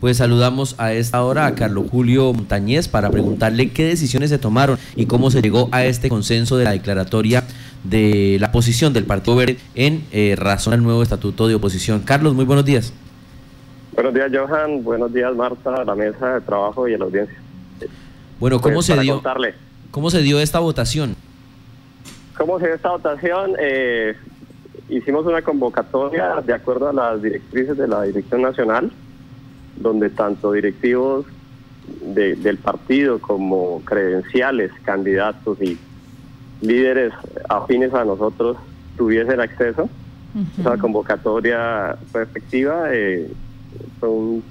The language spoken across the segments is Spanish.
pues saludamos a esta hora a Carlos Julio Montañez para preguntarle qué decisiones se tomaron y cómo se llegó a este consenso de la declaratoria de la posición del Partido Verde en eh, razón al nuevo estatuto de oposición. Carlos, muy buenos días. Buenos días, Johan. Buenos días, Marta, la mesa de trabajo y a la audiencia. Bueno, ¿cómo, pues, se, dio, ¿cómo se dio esta votación? ¿Cómo se dio esta votación? Eh, hicimos una convocatoria de acuerdo a las directrices de la Dirección Nacional, donde tanto directivos del partido como credenciales, candidatos y líderes afines a nosotros tuviesen acceso. Esa convocatoria fue efectiva. Eh, fue un,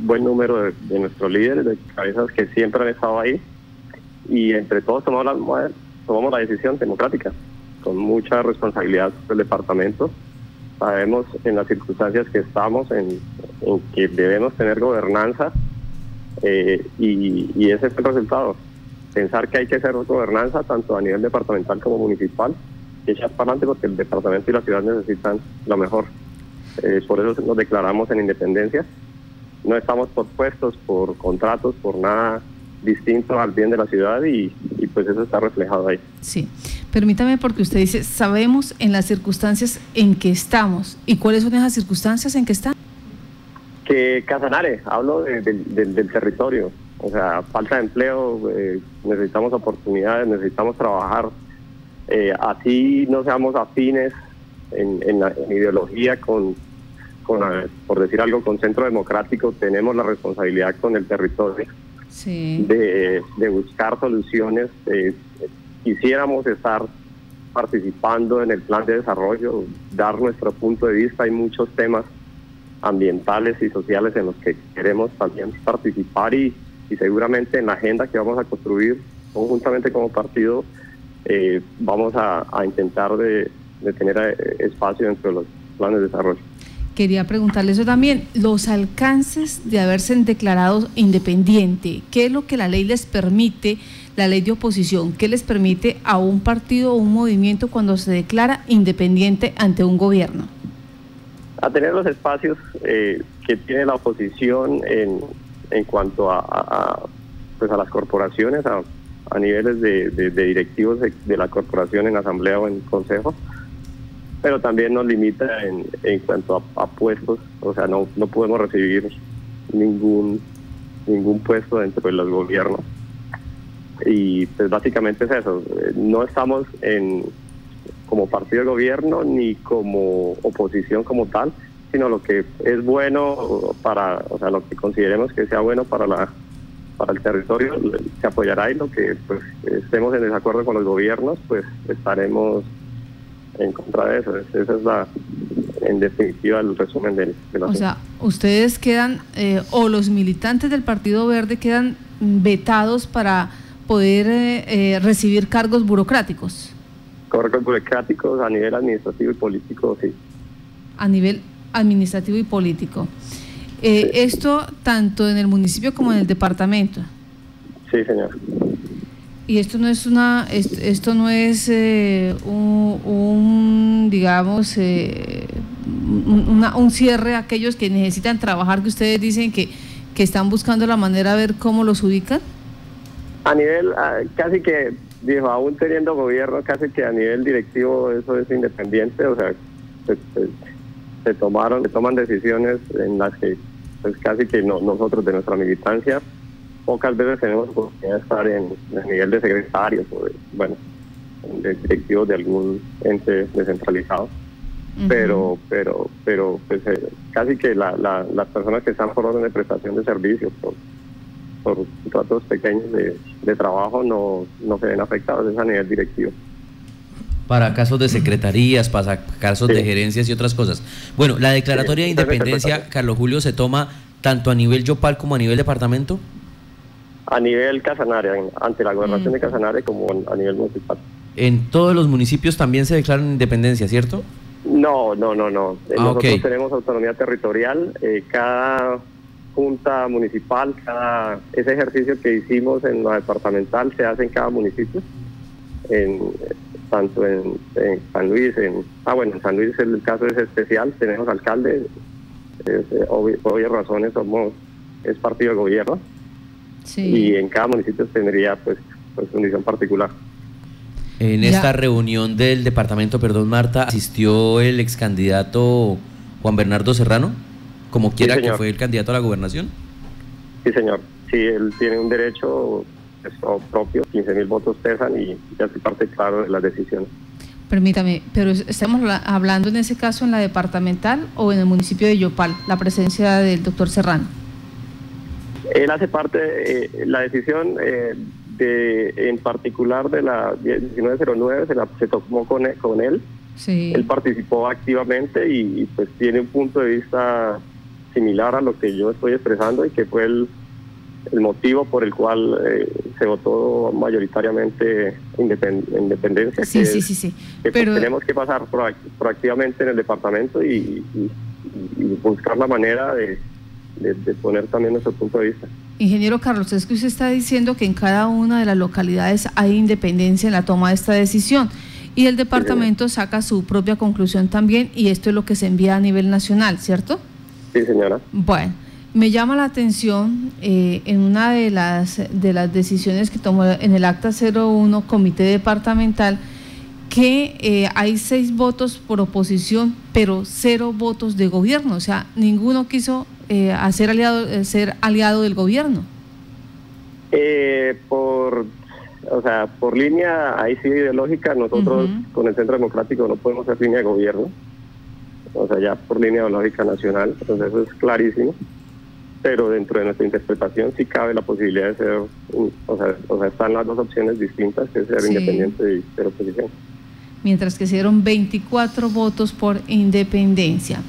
buen número de, nuestros líderes, de cabezas que siempre han estado ahí. Y entre todos tomamos la, tomamos la decisión democrática, con mucha responsabilidad del departamento. Sabemos en las circunstancias que estamos, en, que debemos tener gobernanza, eh, y, ese es el resultado pensar que hay que hacer gobernanza tanto a nivel departamental como municipal y echar para adelante porque el departamento y la ciudad necesitan lo mejor. Eh, por eso nos declaramos en independencia. No estamos por puestos, por contratos, por nada distinto al bien de la ciudad y, y, pues eso está reflejado ahí. Sí, permítame porque usted dice, sabemos en las circunstancias en que estamos. ¿Y cuáles son esas circunstancias en que están? Que Casanare, hablo del territorio, o sea, falta de empleo, eh, necesitamos oportunidades, necesitamos trabajar. Eh, así no seamos afines en, la ideología con, con por decir algo, con Centro Democrático, tenemos la responsabilidad con el territorio de, de, buscar soluciones. Eh, quisiéramos estar participando en el plan de desarrollo, dar nuestro punto de vista. Hay muchos temas ambientales y sociales en los que queremos también participar y y seguramente en la agenda que vamos a construir conjuntamente como partido eh, vamos a, intentar de, tener eh, espacio dentro de los planes de desarrollo. Quería preguntarle eso también, los alcances de haberse declarado independiente, ¿qué es lo que la ley les permite, la ley de oposición, qué les permite a un partido o un movimiento cuando se declara independiente ante un gobierno? A tener los espacios eh, que tiene la oposición en, en cuanto a, pues a las corporaciones, a, a niveles de, directivos de, la corporación en asamblea o en consejo, pero también nos limita en, en cuanto a, puestos, o sea, no, no podemos recibir ningún, ningún puesto dentro de los gobiernos. Y pues básicamente es eso, no estamos en como partido de gobierno ni como oposición como tal, sino lo que es bueno para, o sea, lo que consideremos que sea bueno para la para el territorio se apoyará y lo que pues estemos en desacuerdo con los gobiernos pues estaremos en contra de eso. Esa es la, en definitiva, el resumen de, la... O sea, ustedes quedan, eh, o los militantes del Partido Verde quedan vetados para poder eh, eh, recibir cargos burocráticos. Cargos burocráticos a nivel administrativo y político, sí. A nivel administrativo y político. Esto tanto en el municipio como en el departamento. Sí, señor. Y esto no es una, esto, no es eh, un, digamos, eh, un cierre a aquellos que necesitan trabajar, que ustedes dicen que, que están buscando la manera de ver cómo los ubican. A nivel, casi que, dijo, aún teniendo gobierno, casi que a nivel directivo eso es independiente, o sea, se tomaron, se toman decisiones en las que pues casi que no, nosotros de nuestra militancia pocas veces tenemos oportunidad de estar en el nivel de secretarios o de, bueno, de directivos de algún ente descentralizado. Pero, pero, pero pues, eh, casi que la, las personas que están por orden de prestación de servicios, por, por tratos pequeños de, de trabajo, no, no se ven afectados, es a nivel directivo para casos de secretarías, para casos de gerencias y otras cosas. Bueno, la declaratoria de independencia, Carlos Julio, se toma tanto a nivel Yopal como a nivel departamento. A nivel Casanare, ante la gobernación de mm. Casanare como a nivel municipal. En todos los municipios también se declaran independencia, ¿cierto? No, no, no, no. Ah, Nosotros tenemos autonomía territorial. Eh, cada junta municipal, cada ese ejercicio que hicimos en la departamental se hace en cada municipio. En, tanto en, San Luis, en, ah bueno, en San Luis el caso es especial, tenemos alcalde, eh, obvias razones somos es partido de gobierno y en cada municipio tendría pues, pues condición particular. En esta reunión del departamento, perdón Marta, asistió el ex candidato Juan Bernardo Serrano, como quiera que fue el candidato a la gobernación. Sí, señor. Sí, él tiene un derecho pues, propio, 15 mil votos pesan y ya se parte claro de las decisiones. Permítame, pero estamos hablando en ese caso en la departamental o en el municipio de Yopal, la presencia del doctor Serrano. Él hace parte, eh, la decisión eh, de, en particular de la 1909 se, la, se tomó con él, con él. Sí. Él participó activamente y, pues tiene un punto de vista similar a lo que yo estoy expresando y que fue el, el motivo por el cual eh, se votó mayoritariamente independencia. Sí, sí, sí, sí. Pues, Pero... tenemos que pasar proactivamente en el departamento y, buscar la manera de, poner también nuestro punto de vista. Ingeniero Carlos, es que usted está diciendo que en cada una de las localidades hay independencia en la toma de esta decisión y el departamento saca su propia conclusión también y esto es lo que se envía a nivel nacional, ¿cierto? Sí, señora. Bueno. Me llama la atención eh, en una de las, de las decisiones que tomó en el acta 01 Comité Departamental que eh, hay seis votos por oposición, pero cero votos de gobierno. O sea, ninguno quiso eh, hacer aliado, ser aliado del gobierno. por, o sea, por línea ahí sí ideológica, nosotros con el Centro Democrático no podemos hacer línea de gobierno. O sea, ya por línea ideológica nacional, entonces eso es clarísimo pero dentro de nuestra interpretación sí cabe la posibilidad de ser, o sea, o sea están las dos opciones distintas, que es ser independiente y ser oposición. Mientras que se dieron 24 votos por independencia.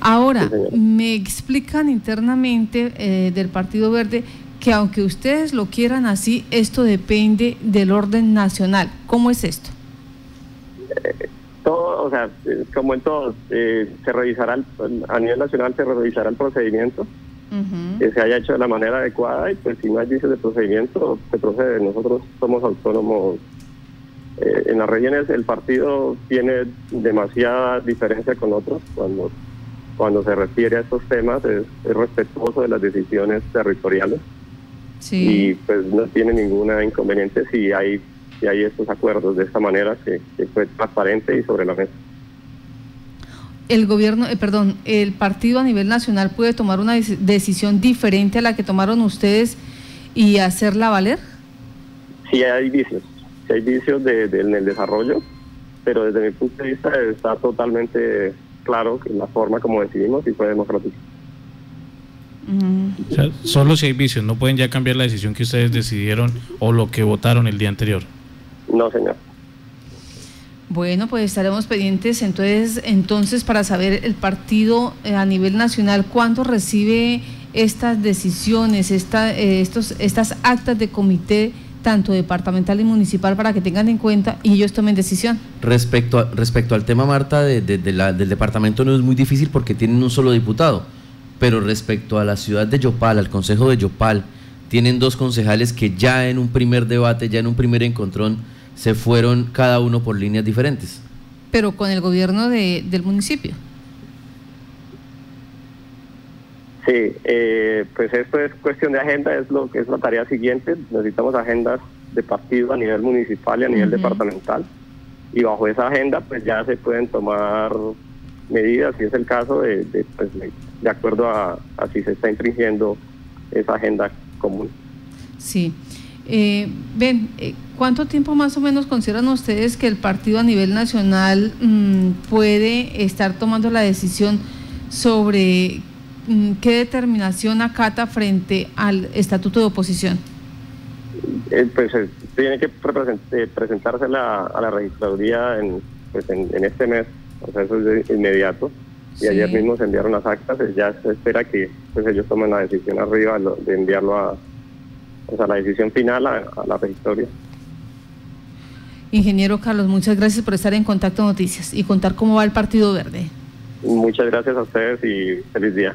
Ahora, me explican internamente eh, del Partido Verde que aunque ustedes lo quieran así, esto depende del orden nacional. ¿Cómo es esto? Eh, todo, o sea, eh, como en todo, se revisará, a nivel nacional se revisará el procedimiento que se haya hecho de la manera adecuada y pues si no hay vicios de procedimiento se procede. Nosotros somos autónomos. Eh, en las regiones el partido tiene demasiada diferencia con otros cuando cuando se refiere a estos temas es, respetuoso de las decisiones territoriales. Y pues no tiene ninguna inconveniente si hay si hay estos acuerdos de esta manera que, que fue transparente y sobre la mesa. El gobierno, eh, perdón, el partido a nivel nacional puede tomar una decisión diferente a la que tomaron ustedes y hacerla valer? Sí, hay vicios, sí hay vicios de, en el desarrollo, pero desde mi punto de vista está totalmente claro que la forma como decidimos y fue democrática. solo si hay vicios, no pueden ya cambiar la decisión que ustedes decidieron o lo que votaron el día anterior. No, señor. Bueno, pues estaremos pendientes entonces, entonces para saber el partido eh, a nivel nacional cuándo recibe estas decisiones, esta, eh, estos, estas actas de comité tanto departamental y municipal para que tengan en cuenta y ellos tomen decisión. Respecto, respecto al tema, Marta, de, del departamento no es muy difícil porque tienen un solo diputado, pero respecto a la ciudad de Yopal, al consejo de Yopal, tienen dos concejales que ya en un primer debate, ya en un primer encontrón, se fueron cada uno por líneas diferentes. Pero con el gobierno de, del municipio. Sí, eh, pues esto es cuestión de agenda, es lo que es la tarea siguiente. Necesitamos agendas de partido a nivel municipal y a nivel departamental. Y bajo esa agenda, pues ya se pueden tomar medidas, si es el caso, de, de, pues, de acuerdo a, a si se está infringiendo esa agenda común. Sí. Eh, ven, eh, ¿cuánto tiempo más o menos consideran ustedes que el partido a nivel nacional mm, puede estar tomando la decisión sobre qué determinación acata frente al estatuto de oposición? Eh, pues tiene que presentarse a la registraduría en, pues, en, este mes, o sea, eso es inmediato. Y ayer mismo se enviaron las actas, ya se espera que pues, ellos tomen la decisión arriba de enviarlo a, o sea, la decisión final a, la trayectoria. Ingeniero Carlos, muchas gracias por estar en Contacto Noticias y contar cómo va el Partido Verde. Muchas gracias a ustedes y feliz día.